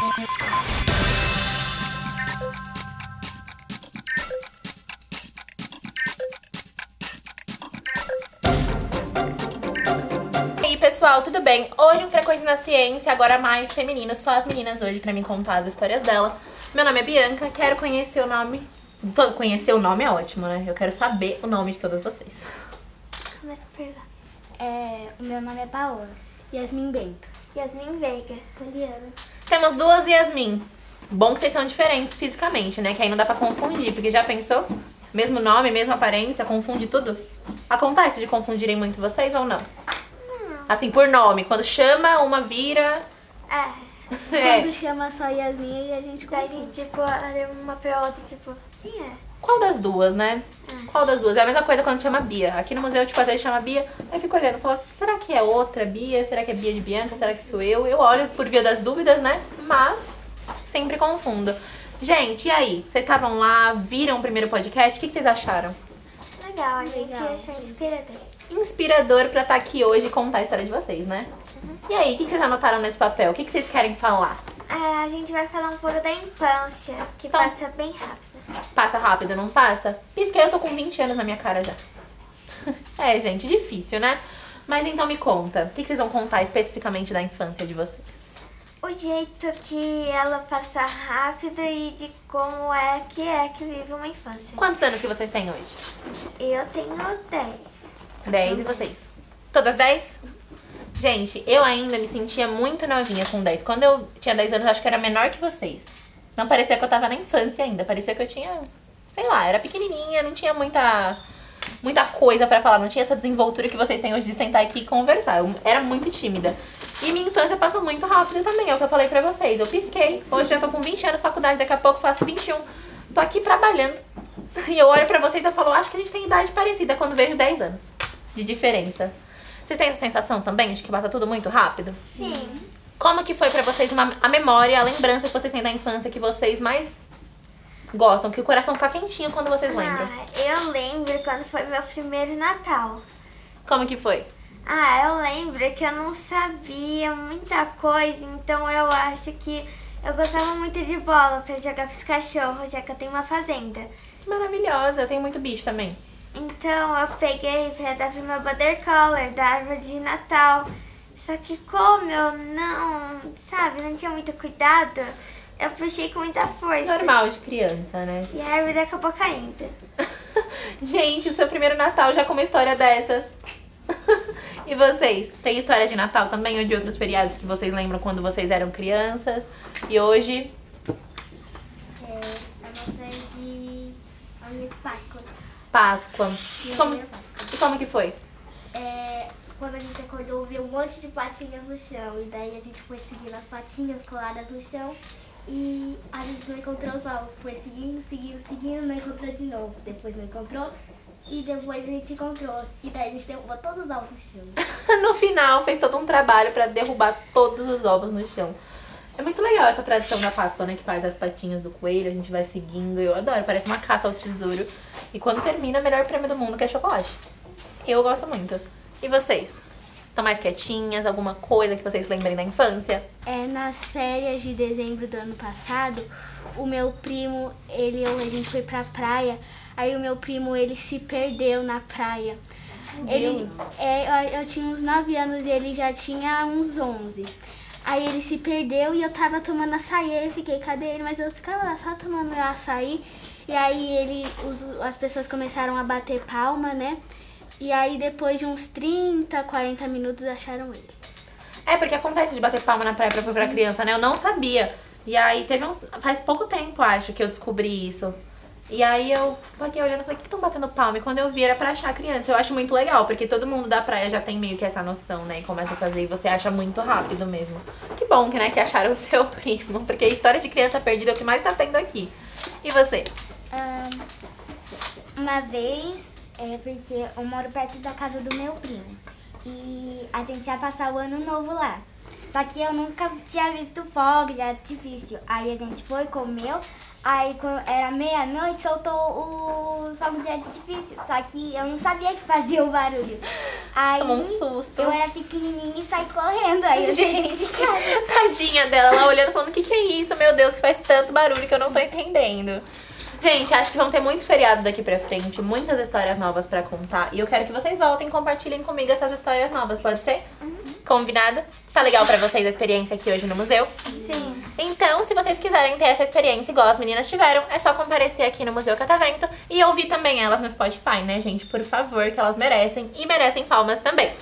E aí, pessoal, tudo bem? Hoje um Frequência na Ciência, agora mais feminino, só as meninas hoje pra me contar as histórias dela. Meu nome é Bianca, quero conhecer o nome. Todo conhecer o nome é ótimo, né? Eu quero saber o nome de todas vocês. Começa a perguntar. É, o meu nome é Paola. Yasmin Bento. Yasmin Veiga. Poliana. Temos duas Yasmin. Bom que vocês são diferentes fisicamente, né? Que aí não dá pra confundir, porque já pensou? Mesmo nome, mesma aparência, confunde tudo? Acontece de confundirem muito vocês ou não? Assim, por nome. Quando chama, uma vira. É. É. Quando chama só Yasmin e a gente Daí, confunde. tipo, olha uma pra outra, tipo, quem é? Qual das duas, né? Qual das duas? É a mesma coisa quando chama Bia. Aqui no museu, tipo, às vezes chama Bia, aí eu fico olhando e falo, será que é outra Bia? Será que é Bia de Bianca? Será que sou eu? Eu olho por via das dúvidas, né? Mas sempre confundo. Gente, e aí? Vocês estavam lá, viram o primeiro podcast? O que que vocês acharam? Legal, a gente Legal. achou inspirador. Inspirador pra estar aqui hoje e contar a história de vocês, né? E aí, o que que vocês anotaram nesse papel? O que que vocês querem falar? É, a gente vai falar um pouco da infância, que Tá. passa bem rápido. Passa rápido, não passa? Pisquei, eu tô com 20 anos na minha cara já. é, gente, difícil, né? Mas então me conta, o que vocês vão contar especificamente da infância de vocês? O jeito que ela passa rápido e de como é que é que vive uma infância. Quantos anos que vocês têm hoje? Eu tenho 10. 10 e vocês? Todas 10? Gente, eu ainda me sentia muito novinha com 10. Quando eu tinha 10 anos, acho que era menor que vocês. Não parecia que eu tava na infância ainda. Parecia que eu tinha, sei lá, era pequenininha, não tinha muita muita coisa pra falar. Não tinha essa desenvoltura que vocês têm hoje de sentar aqui e conversar. Eu era muito tímida. E minha infância passou muito rápido também, é o que eu falei pra vocês. Eu pisquei. Hoje eu tô com 20 anos, faculdade, daqui a pouco faço 21. Tô aqui trabalhando. E eu olho pra vocês e falo, acho que a gente tem idade parecida quando vejo 10 anos de diferença. Vocês têm essa sensação também de que passa tudo muito rápido? Sim. Como que foi pra vocês uma, a memória, a lembrança que vocês têm da infância que vocês mais gostam? Que o coração fica quentinho quando vocês lembram. Ah, eu lembro quando foi meu primeiro Natal. Como que foi? Ah, eu lembro que eu não sabia muita coisa, então eu acho que eu gostava muito de bola pra jogar pros cachorros, já que eu tenho uma fazenda. Que maravilhosa, eu tenho muito bicho também. Então eu peguei pra dar pro meu border collar da árvore de Natal. Só que como eu não, sabe, não tinha muito cuidado, eu puxei com muita força. Normal de criança, né? E a árvore acabou caindo. Gente, o seu primeiro Natal já com uma história dessas. e vocês? Tem história de Natal também ou de outros feriados que vocês lembram quando vocês eram crianças? E hoje É, a nossa é de minha Páscoa. Páscoa. Como, Páscoa. e como que foi? É, quando a gente acordou, viu um monte de patinhas no chão. E daí a gente foi seguindo as patinhas coladas no chão. E a gente não encontrou os ovos. Foi seguindo, seguindo, seguindo, não encontrou de novo. Depois não encontrou. E depois a gente encontrou. E daí a gente derrubou todos os ovos no chão. no final fez todo um trabalho pra derrubar todos os ovos no chão. É muito legal essa tradição da Páscoa, né? Que faz as patinhas do coelho, a gente vai seguindo. Eu adoro, parece uma caça ao tesouro. E quando termina, o melhor prêmio do mundo, que é chocolate. Eu gosto muito. E vocês? Estão mais quietinhas? Alguma coisa que vocês lembrem da infância? É, nas férias de dezembro do ano passado, o meu primo, ele, a gente foi pra praia, aí o meu primo, ele se perdeu na praia. Ele, é, eu, eu tinha uns 9 anos e ele já tinha uns 11. Aí ele se perdeu e eu tava tomando açaí, aí eu fiquei, cadê ele? Mas eu ficava lá só tomando meu açaí. E aí ele, os- as pessoas começaram a bater palma, né? E aí depois de uns 30, 40 minutos acharam ele. É, porque acontece de bater palma na praia pra, pra criança, né? Eu não sabia. E aí teve uns. Faz pouco tempo, acho, que eu descobri isso. E aí eu fiquei olhando e falei, que estão batendo palma? E quando eu vi era pra achar criança. Eu acho muito legal, porque todo mundo da praia já tem meio que essa noção, né? E começa a fazer e você acha muito rápido mesmo. Que bom que, né, que acharam o seu primo. Porque a história de criança perdida é o que mais tá tendo aqui. E você? Uma vez, é porque eu moro perto da casa do meu primo. E a gente ia passar o ano novo lá. Só que eu nunca tinha visto fogo de artifício. Aí a gente foi, comeu, Aí quando era meia-noite soltou os fogos de artifício. Só que eu não sabia que fazia o barulho. Aí Tomou um susto. eu era pequenininha e saí correndo. Aí eu saí de Gente, casa. tadinha dela lá olhando, falando: o que, que é isso? Meu Deus, que faz tanto barulho que eu não tô entendendo. Gente, acho que vão ter muitos feriados daqui pra frente, muitas histórias novas pra contar. E eu quero que vocês voltem e compartilhem comigo essas histórias novas, pode ser? Combinado? Tá legal pra vocês a experiência aqui hoje no museu? Sim. Se vocês quiserem ter essa experiência igual as meninas tiveram, é só comparecer aqui no Museu Catavento e ouvir também elas no Spotify, né, gente? Por favor, que elas merecem e merecem palmas também.